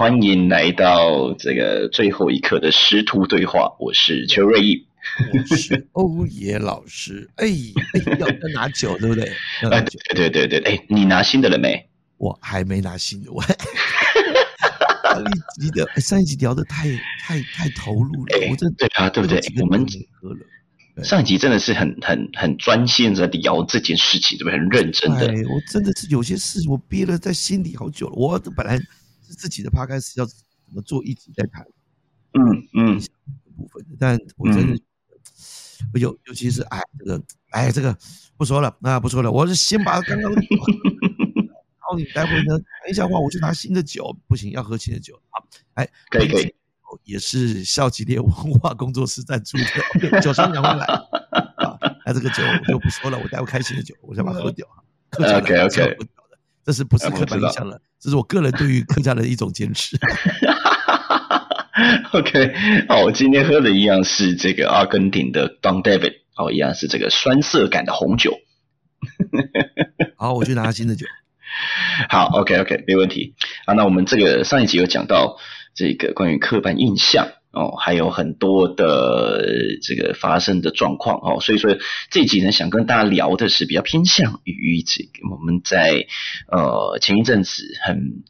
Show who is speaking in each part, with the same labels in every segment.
Speaker 1: 欢迎来到这个最后一刻的师徒对话，我是邱瑞义。
Speaker 2: 我是欧野老师，哎，哎要要拿酒对不对？
Speaker 1: 哎，
Speaker 2: 酒，
Speaker 1: 对对对对，哎，你拿新的了没？
Speaker 2: 我还没拿新的，我 上一集的哎上一集聊的太太太投入了，
Speaker 1: 哎
Speaker 2: 我这
Speaker 1: 对啊对不对我们
Speaker 2: 喝了，
Speaker 1: 上一集真的是很很很专心在聊这件事情，对不对？很认真的
Speaker 2: 哎，。我真的是有些事情我憋了在心里好久了。我本来是自己的 p 开始要怎么做一直在谈
Speaker 1: 嗯嗯。
Speaker 2: 这部分的，但我真的，尤尤其是哎这个哎这个不说了，那不说了，我是先把刚刚的，然后你待会呢谈一下话，我去拿新的酒，不行要喝新的酒。啊，哎，
Speaker 1: 可以可以，
Speaker 2: 也是笑吉列文化工作室赞助的酒商讲回来啊，那这个酒我就不说了，我待会开新的酒，我先把它喝掉。啊。客家人
Speaker 1: OK，OK。
Speaker 2: 是要喝掉的，这是不是
Speaker 1: 嗯
Speaker 2: 刻板印象了？这是我个人对于客家人的一种坚持。
Speaker 1: OK，好，我今天喝的一样是这个阿根廷的 Don David，哦，一样是这个酸涩感的红酒。
Speaker 2: 好，我去拿新的酒。
Speaker 1: 好，OK OK，没问题。好，那我们这个上一集有讲到这个关于刻板印象哦，还有很多的这个发生的状况哦，所以说这一集呢，想跟大家聊的是比较偏向于这个我们在呃前一阵子很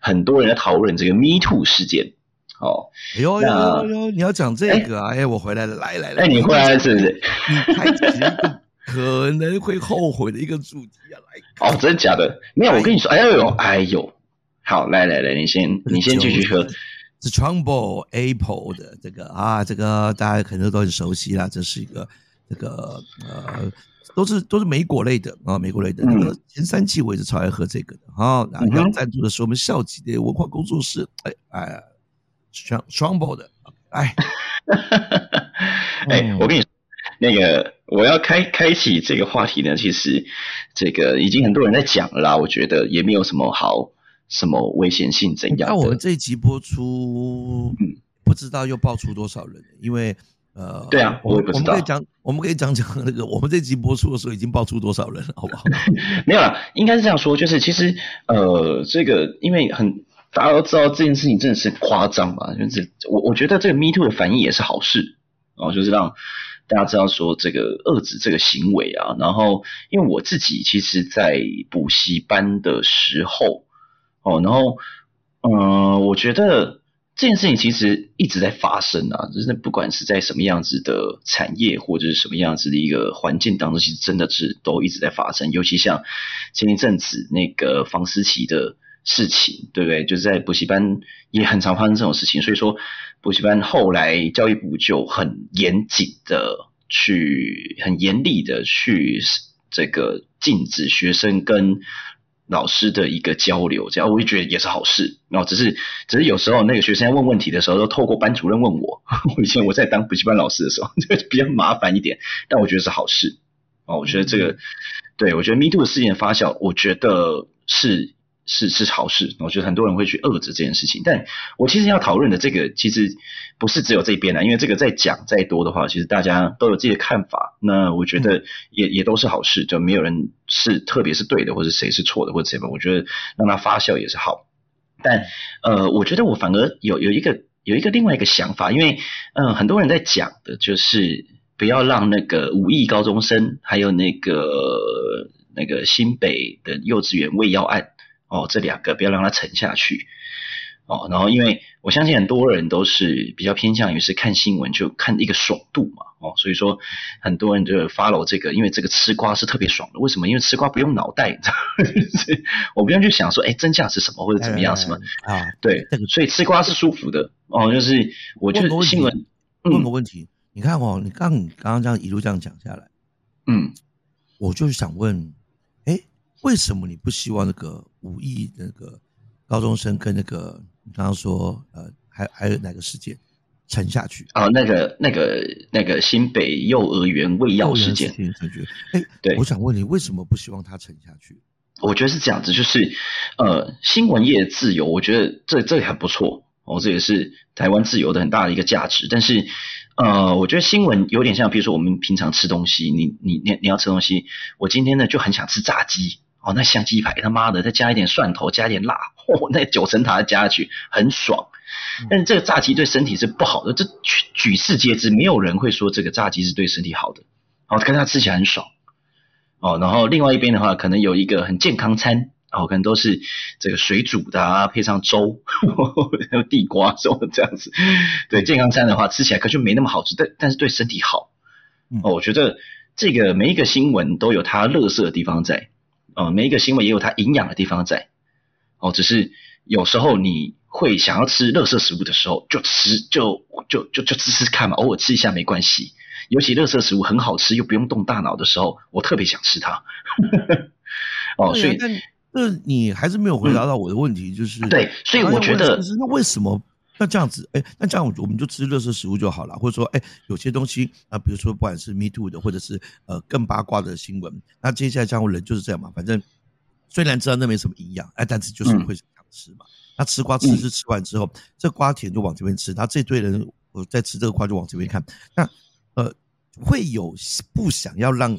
Speaker 1: 很多人在讨论这个 Me Too 事件哦，
Speaker 2: 哎呦呦
Speaker 1: 那
Speaker 2: 呦呦，你要讲这个啊？哎，我回来了，来来来，
Speaker 1: 哎，你回来了是不是？
Speaker 2: 你开启了一个可能会后悔的一个主题啊！来，
Speaker 1: 哦，真的假的？没有，我跟你说，哎呦，哎呦，好，来来来，你先你先继续喝。
Speaker 2: 是 Trumbull Apple 的这个啊，这个大家可能都很熟悉啦，这是一个这个呃，都是都是莓果类的啊，莓果类的。
Speaker 1: 嗯
Speaker 2: 那个前三季我也是超爱喝这个的啊。那
Speaker 1: 嗯哼
Speaker 2: 要赞助的是我们校级的文化工作室，哎哎 Trumbull 的，哎，
Speaker 1: 哎
Speaker 2: 嗯，
Speaker 1: 我跟你说，那个我要开开启这个话题呢，其实这个已经很多人在讲了啦，我觉得也没有什么好什么危险性怎样
Speaker 2: 那我们。这一集播出，
Speaker 1: 嗯
Speaker 2: 不知道又爆出多少人，因为呃，
Speaker 1: 对啊
Speaker 2: 我
Speaker 1: 不知道
Speaker 2: 我们可以讲，我们可以讲讲那个，我们这集播出的时候已经爆出多少人了，好不好？
Speaker 1: 没有啦，应该是这样说，就是其实呃，这个因为很大家都知道这件事情真的是夸张嘛，就是我我觉得这个 Me Too 的反应也是好事哦，就是让大家知道说这个遏制这个行为啊。然后因为我自己其实，在补习班的时候哦，然后嗯、我觉得。这件事情其实一直在发生啊，就是不管是在什么样子的产业或者是什么样子的一个环境当中，其实真的是都一直在发生。尤其像前一阵子那个房思琪的事情，对不对？就是在补习班也很常发生这种事情，所以说补习班后来教育部就很严谨的去、很严厉的去这个禁止学生跟老师的一个交流，这样我也觉得也是好事。然后只是只是有时候那个学生在问问题的时候，都透过班主任问我。我以前我在当补习班老师的时候，就比较麻烦一点，但我觉得是好事。哦，我觉得这个，对我觉得 Me Too 的事件发酵，我觉得是是是好事。我觉得很多人会去遏制这件事情，但我其实要讨论的这个，其实不是只有这边啦，因为这个再讲再多的话，其实大家都有自己的看法。那我觉得也也都是好事，就没有人是特别是对的，或者谁是错的，或者怎么，我觉得让它发酵也是好。但呃，我觉得我反而有有一个有一个另外一个想法，因为嗯、呃，很多人在讲的就是不要让那个五亿高中生，还有那个那个新北的幼稚园喂药案哦，这两个不要让它沉下去哦。然后，因为我相信很多人都是比较偏向于是看新闻就看一个爽度嘛哦，所以说很多人就 follow 这个，因为这个吃瓜是特别爽的。为什么？因为吃瓜不用脑袋，你知道吗我不用去想说，哎，真相是什么或者怎么样什么。
Speaker 2: 啊？
Speaker 1: 对
Speaker 2: 这个，
Speaker 1: 所以吃瓜是舒服的哦。就是我觉得新闻，
Speaker 2: 问个问题，你看哦，你刚你刚刚这样一路这样讲下来，
Speaker 1: 嗯，
Speaker 2: 我就是想问，哎，为什么你不希望那个五亿那个高中生跟那个你刚刚说呃，还还有哪个事件沉下去？
Speaker 1: 啊，那个那个那个新北幼儿园喂药事件。
Speaker 2: 哎，
Speaker 1: 对
Speaker 2: 我想问你，为什么不希望他沉下去？
Speaker 1: 我觉得是这样子，就是呃，新闻业自由，我觉得这这也很不错哦，这也是台湾自由的很大的一个价值。但是呃，我觉得新闻有点像，比如说我们平常吃东西，你你你你要吃东西，我今天呢就很想吃炸鸡哦，那香鸡排他妈的再加一点蒜头，加一点辣，哦，那九层塔加下去很爽。但是这个炸鸡对身体是不好的，这举举世皆知，没有人会说这个炸鸡是对身体好的。哦，可是它吃起来很爽。哦，然后另外一边的话，可能有一个很健康餐，哦，可能都是这个水煮的啊，配上粥，还 有地瓜什么这样子。对，健康餐的话吃起来可就没那么好吃，但但是对身体好。哦，我觉得这个每一个新闻都有它乐色的地方在，哦，每一个行为也有它营养的地方在。哦，只是有时候你会想要吃乐色食物的时候，就吃，就就就就吃吃看嘛，偶尔吃一下没关系。尤其乐色食物很好吃又不用动大脑的时候，我特别想吃它。
Speaker 2: 哦，所以，那你还是没有回答到我的问题，就是
Speaker 1: 对，所以我觉得，
Speaker 2: 那为什么那这样子？哎，那这样我们就吃热食食物就好了，或者说，哎，有些东西啊，比如说不管是 Me Too 的，或者是呃更八卦的新闻，那接下来这样人就是这样嘛，反正虽然知道那没什么营养，哎，但是就是会想吃嘛。那吃瓜吃吃吃完之后，这瓜田就往这边吃，那这堆人我在吃这个瓜就往这边看，那。呃，会有不想要让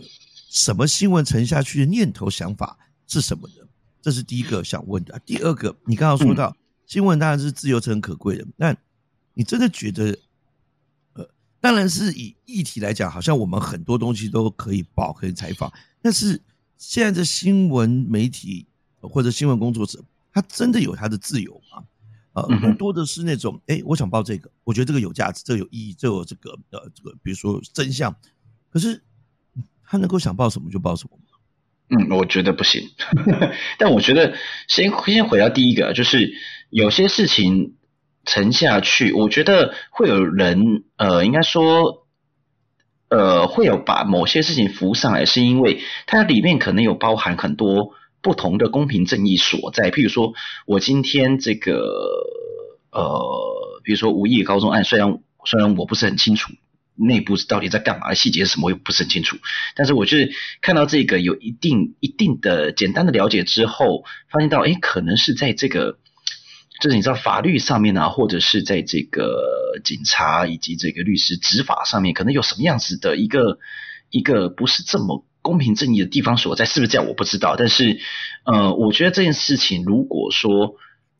Speaker 2: 什么新闻沉下去的念头想法是什么呢？这是第一个想问的。第二个，你刚刚说到新闻当然是自由是很可贵的，那你真的觉得，呃，当然是以议题来讲，好像我们很多东西都可以报可以采访，但是现在的新闻媒体或者新闻工作者，他真的有他的自由吗？呃，更多的是那种，哎，我想报这个，我觉得这个有价值，这个有意义，这有这个呃，这个比如说真相，可是他能够想报什么就报什么吗？
Speaker 1: 嗯，我觉得不行。但我觉得先先回到第一个，就是有些事情沉下去，我觉得会有人呃，应该说呃，会有把某些事情浮上来，是因为它里面可能有包含很多。不同的公平正义所在，譬如说，我今天这个呃，比如说无意高中案，虽然虽然我不是很清楚内部到底在干嘛，细节是什么，我也不是很清楚，但是我就是看到这个有一定一定的简单的了解之后，发现到哎，可能是在这个就是你知道法律上面呢，或者是在这个警察以及这个律师执法上面，可能有什么样子的一个一个不是这么。公平正义的地方所在是不是这样？我不知道，但是，呃，我觉得这件事情如果说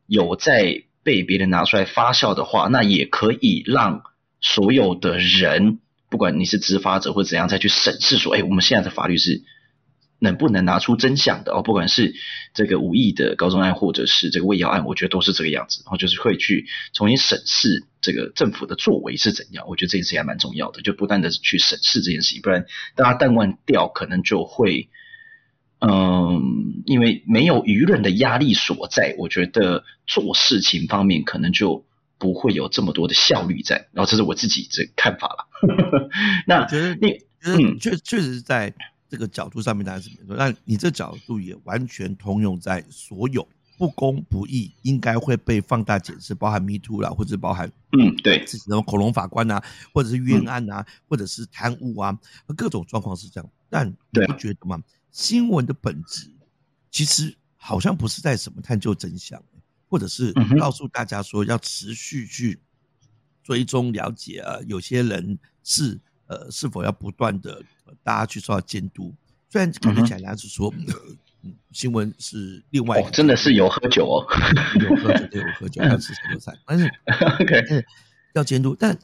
Speaker 1: 有在被别人拿出来发酵的话，那也可以让所有的人，不管你是执法者或怎样，再去审视说，哎，我们现在的法律是。能不能拿出真相的哦？不管是这个无意的高中案，或者是这个未药案，我觉得都是这个样子。然后就是会去重新审视这个政府的作为是怎样。我觉得这件事也蛮重要的，就不断的去审视这件事情，不然大家淡忘掉，可能就会，嗯，因为没有舆论的压力所在，我觉得做事情方面可能就不会有这么多的效率在。然后这是我自己这看法了。那
Speaker 2: 觉得你嗯，确确实是在。这个角度上面大家是没错，那你这角度也完全通用在所有不公不义应该会被放大解释，包含 Me Too 啦，或者包含
Speaker 1: 嗯对，
Speaker 2: 什么恐龙法官啊，或者是冤案啊，或者是贪污啊，各种状况是这样。但你不觉得吗？新闻的本质其实好像不是在什么探究真相，或者是告诉大家说要持续去追踪了解啊，有些人是。呃，是否要不断的大家去受到监督？虽然感觉起来是说，嗯，新闻是另外，
Speaker 1: 真的是有喝酒哦，
Speaker 2: 有喝酒，有喝酒，要吃炒菜，但是
Speaker 1: OK
Speaker 2: 要监督。但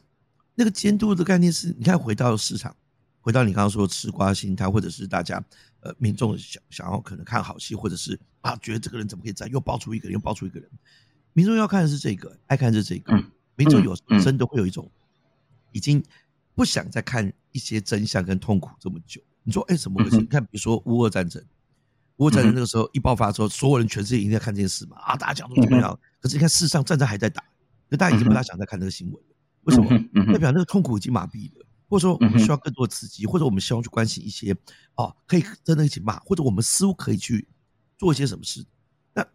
Speaker 2: 那个监督的概念是，你看回到市场，回到你刚刚说吃瓜心态，或者是大家呃民众想想要可能看好戏，或者是啊觉得这个人怎么可以这样又爆出一个人，又爆出一个人，民众要看的是这个，爱看是这个，民众有真的会有一种已经。不想再看一些真相跟痛苦这么久。你说，哎，怎么回事？你看，比如说乌俄战争，乌俄战争那个时候一爆发之后，所有人全世界一定在看这件事嘛？啊，大家讲说怎么样？可是你看，事实上战争还在打，那大家已经不大想再看这个新闻了。为什么？代表那个痛苦已经麻痹了，或者说我们需要更多的刺激，或者我们希望去关心一些哦，可以真的一起骂，或者我们似乎可以去做一些什么事。那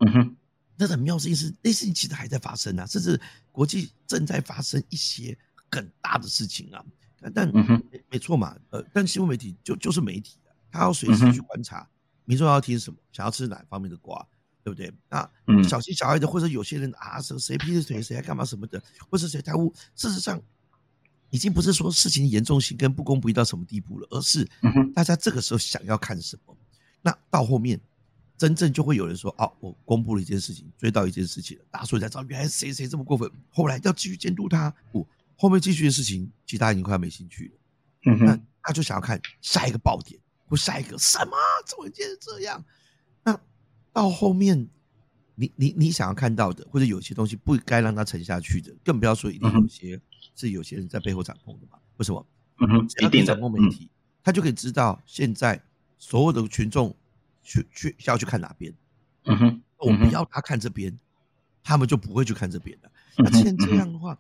Speaker 2: 那很妙事情是，那事情其实还在发生啊，甚至国际正在发生一些很大的事情啊。但没没错嘛，呃，但新闻媒体就就是媒体他要随时去观察民众要听什么，想要吃哪方面的瓜，对不对？那小心小爱的，或者有些人啊，谁谁劈腿，谁干嘛什么的，或是谁贪污，事实上已经不是说事情严重性跟不公不义到什么地步了，而是大家这个时候想要看什么。那到后面真正就会有人说，哦，我公布了一件事情，追到一件事情了，大家所以才知道原来谁谁这么过分，后来要继续监督他，不，后面继续的事情，其他已经快要没兴趣了。
Speaker 1: 嗯
Speaker 2: 那
Speaker 1: 哼，
Speaker 2: 他就想要看下一个爆点或下一个什么怎么会这样？那到后面，你你你想要看到的，或者有些东西不该让它沉下去的，更不要说一定有些是有些人在背后掌控的嘛？为什么？
Speaker 1: 嗯哼，
Speaker 2: 只要可以
Speaker 1: 一定的，嗯
Speaker 2: 掌控媒体，他就可以知道现在所有的群众去去要去看哪边。
Speaker 1: 嗯哼，
Speaker 2: 我不要他看这边，他们就不会去看这边的。那既然这样的话，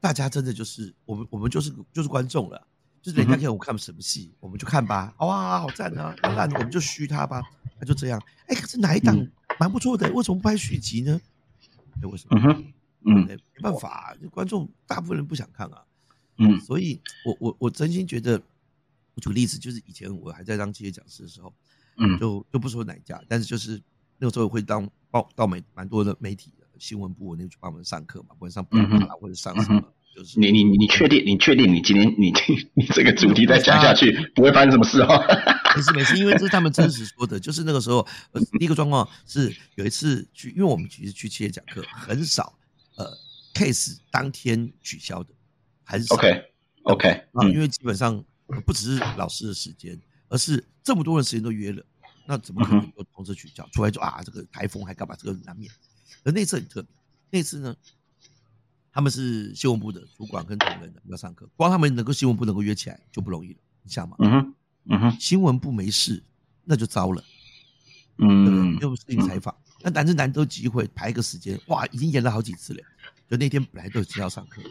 Speaker 2: 大家真的就是我们我们就是就是观众了，就是人家给我们看什么戏，我们就看吧。哇，好赞啊！那烂我们就虚他吧，那就这样。哎，可是哪一档
Speaker 1: 嗯
Speaker 2: 蛮不错的，为什么不拍续集呢？哎，为什么？
Speaker 1: 嗯
Speaker 2: 没办法、观众大部分人不想看啊。
Speaker 1: 嗯
Speaker 2: 所以我我我真心觉得，我举个例子，就是以前我还在当企业讲师的时候，
Speaker 1: 嗯
Speaker 2: 就就不说哪一家，但是就是那个时候会当报到媒蛮多的媒体的新闻部，那去帮我们上课嘛，不管上
Speaker 1: 嗯哼
Speaker 2: 啊或者上什么，就是
Speaker 1: 你你你你确定？你确定你今天你你这个主题再讲下去不会发生什么事哦？
Speaker 2: 没事没事，因为这是他们真实说的，就是那个时候，呃，第一个状况是有一次去，因为我们其实去企业讲课很少，呃，case 当天取消的还是
Speaker 1: OK OK，
Speaker 2: 啊，因
Speaker 1: 嗯
Speaker 2: 为基本上呃不只是老师的时间，而是这么多人时间都约了，那怎么可能
Speaker 1: 嗯
Speaker 2: 就同时取消？出来就啊，这个台风还干嘛？这个难免。而那次很特别，那次呢，他们是新闻部的主管跟同仁的要上课，光他们能够新闻部能够约起来就不容易了，你想嘛？
Speaker 1: 嗯哼嗯哼
Speaker 2: 新闻部没事，那就糟了？
Speaker 1: 嗯
Speaker 2: 又不是你采访，那难是难得机会排一个时间，哇，已经延了好几次了。就那天本来都已经要上课，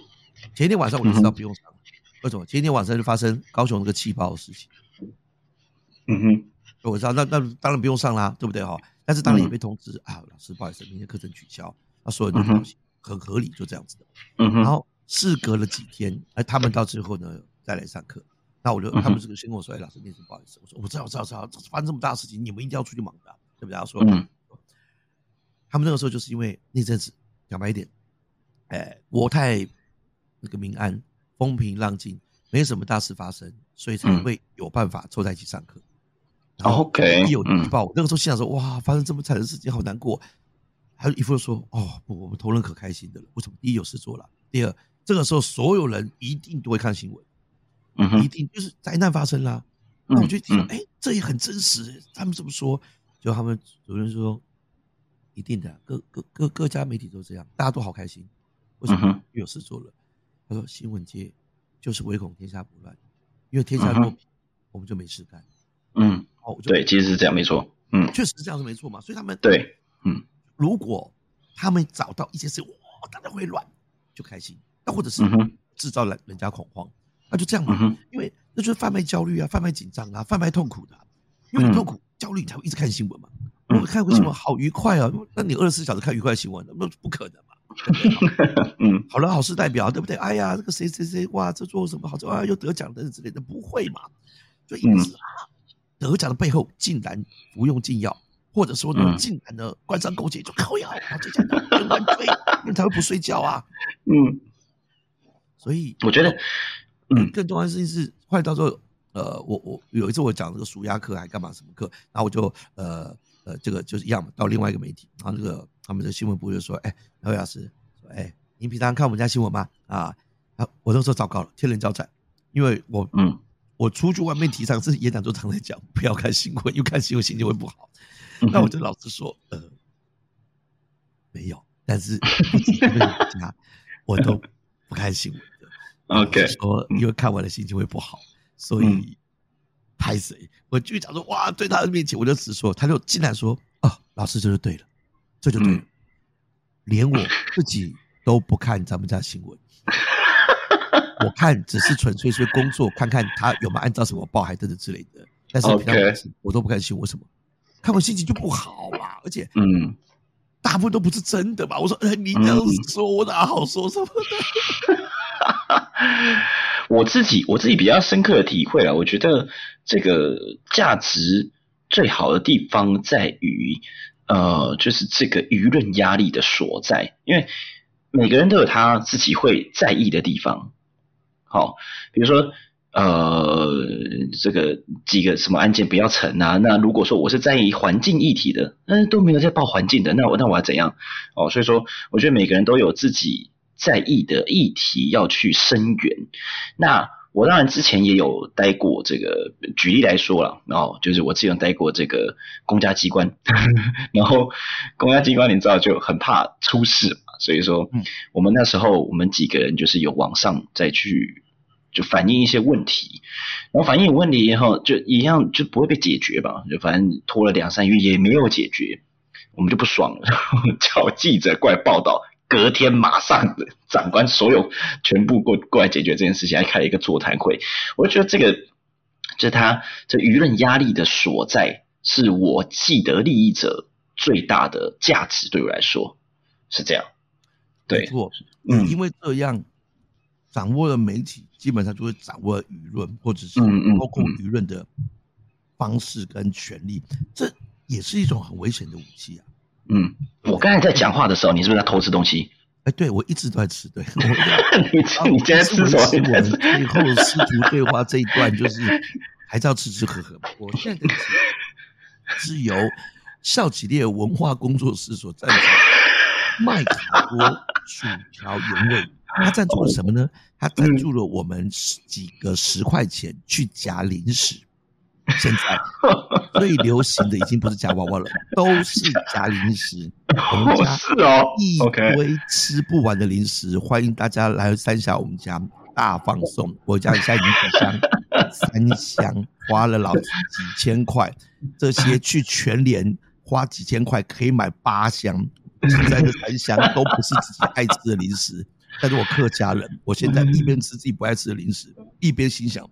Speaker 2: 前一天晚上我就知道不用上了，为什么？前一天晚上就发生高雄那个气爆的事情，
Speaker 1: 嗯哼
Speaker 2: 我知道，那那当然不用上啦，对不对哈？但是当然也
Speaker 1: 嗯
Speaker 2: 被通知、啊，老师不好意思，明天课程取消，那所有人都高兴，很合理，就这样子的。
Speaker 1: 嗯哼
Speaker 2: 然后事隔了几天，哎，他们到最后呢再来上课，那我就他们这个先跟我说，哎，老师，那次不好意思，我说我知道，我知道，知道，发生这么大的事情，你们一定要出去忙的啊，对不对？他说，
Speaker 1: 嗯
Speaker 2: 他们那个时候就是因为那阵子讲白一点，哎，国泰那个民安风平浪静，没什么大事发生，所以才
Speaker 1: 嗯
Speaker 2: 会有办法凑在一起上课。然后
Speaker 1: OK，
Speaker 2: 一有
Speaker 1: 嗯
Speaker 2: 那个时候心想说，哇，发生这么惨的事情，好难过。还有一副说，哦，不，我们同仁可开心的了。为什么？第一有事做了，第二，这个时候所有人一定都会看新闻，
Speaker 1: 嗯
Speaker 2: 一定就是灾难发生啦。
Speaker 1: 嗯
Speaker 2: 那我就想
Speaker 1: 嗯，
Speaker 2: 哎，这也很真实。他们这么说，就他们主任说，一定的，各各各各家媒体都这样，大家都好开心。为什么？有事做了。他说，新闻界就是唯恐天下不乱，因为天下
Speaker 1: 嗯哼
Speaker 2: 若平，我们就没事干。
Speaker 1: 嗯，
Speaker 2: 哦，
Speaker 1: 对，其实是这样，没错。嗯，
Speaker 2: 确实是这样是没错嘛。所以他们
Speaker 1: 对，嗯
Speaker 2: 如果他们找到一些事，哇，大家会乱，就开心；那或者是制造人人家恐慌，那就这样嘛。因为那就是贩卖焦虑啊，贩卖紧张啊，贩卖痛苦的啊、因为你痛苦、焦虑，你才会一直看新闻嘛。看个新闻好愉快啊，那你二十四小时看愉快新闻，那不可能嘛。
Speaker 1: 嗯
Speaker 2: 好人好事代表，对不对？哎呀，这个谁谁谁，哇，这做什么好，啊，又得奖等等之类的，不会嘛？就一定是、啊，得奖的背后竟然服用禁药，或者说呢，
Speaker 1: 嗯
Speaker 2: 竟然呢官商勾结，就靠药，然后接下来人乱追，你才会不睡觉啊。
Speaker 1: 嗯，
Speaker 2: 所以
Speaker 1: 我觉得，嗯
Speaker 2: 更重要的事情是，后来到时候，呃，我我有一次我讲这个舒压课还干嘛什么课，然后我就呃呃这个就是一样嘛，到另外一个媒体，然后这个他们的新闻部就说，哎，姚伟老师说，哎，您平常看我们家新闻吗？啊啊，我那时候糟糕了，天人交战，因为我
Speaker 1: 嗯
Speaker 2: 我出去外面提倡，是演讲就常在讲，不要看新闻，又看新闻心情会不好。
Speaker 1: 嗯
Speaker 2: 那我就老实说，呃，没有，但是我都不看新闻的。
Speaker 1: OK
Speaker 2: 说因为看完了心情会不好，所
Speaker 1: 嗯
Speaker 2: 以拍谁？我就讲说，哇，对他的面前，我就直说，他就进来说，哦，老师这就对了，这就对了，
Speaker 1: 嗯
Speaker 2: 连我自己都不看咱们家新闻。我看只是纯粹是工作，看看他有没有按照什么报还等等之类的。但是我都不看新闻，什么？看完心情就不好嘛，而且
Speaker 1: 嗯，
Speaker 2: 大部分都不是真的吧。我说，呃，你这样子说，我哪好说什么呢？
Speaker 1: 我自己我自己比较深刻的体会啊，我觉得这个价值最好的地方在于，呃，就是这个舆论压力的所在，因为每个人都有他自己会在意的地方。好，比如说，呃，这个几个什么案件不要成啊？那如果说我是在意环境议题的，嗯，都没有在报环境的，那我那我要怎样？哦，所以说，我觉得每个人都有自己在意的议题要去声援。那我当然之前也有待过这个，举例来说了，然后，就是我之前待过这个公家机关，然后公家机关你知道就很怕出事嘛，所以说，我们那时候我们几个人就是有往上再去。就反映一些问题，然后反映有问题以后，就一样就不会被解决吧？就反正拖了两三月也没有解决，我们就不爽了，叫记者过来报道。隔天马上的长官所有全部过过来解决这件事情，还开了一个座谈会。我觉得这个就是他这舆论压力的所在，是我既得利益者最大的价值。对我来说是这样，对，
Speaker 2: 错，嗯，因为这样。掌握了媒体，基本上就会掌握舆论，或者是包括舆论的方式跟权利，这也是一种很危险的武器啊。
Speaker 1: 嗯，我刚才在讲话的时候，你是不是在偷吃东西？
Speaker 2: 哎，对，我一直都在吃。对，
Speaker 1: 你你今天吃什么？
Speaker 2: 最后师徒对话这一段，就是还是要吃吃喝喝。我现在是由笑起列文化工作室所赞助麦卡多薯条原味。他赞助了什么呢？他赞助了我们十几个十块钱去夹零食。现在 最流行的已经不是夹娃娃了，都是夹零食。我们家一堆吃不完的零食，欢迎大家来三峡我们家大放送。我家里现在已经几箱，三箱花了老子几千块。这些去全联花几千块可以买八箱，现在的三箱都不是自己爱吃的零食。但是我客家人，我现在一边吃自己不爱吃的零食，一边心想，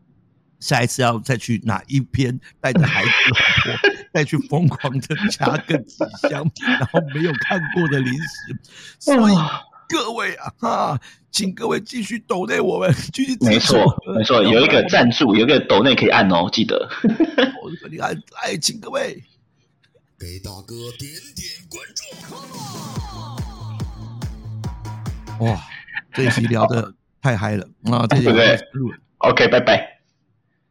Speaker 2: 下一次要再去哪一篇，带着孩子老婆 再去疯狂的加个几箱，然后没有看过的零食。所以各位啊，哈，请各位继续抖内我们继续。
Speaker 1: 没错，没错，有一个赞助，有一个抖内可以按哦，记得。
Speaker 2: 我你按，来，请各位
Speaker 3: 给大哥点点关
Speaker 2: 注。哇！这一期聊的太嗨了啊！对
Speaker 1: 不对？OK，拜拜。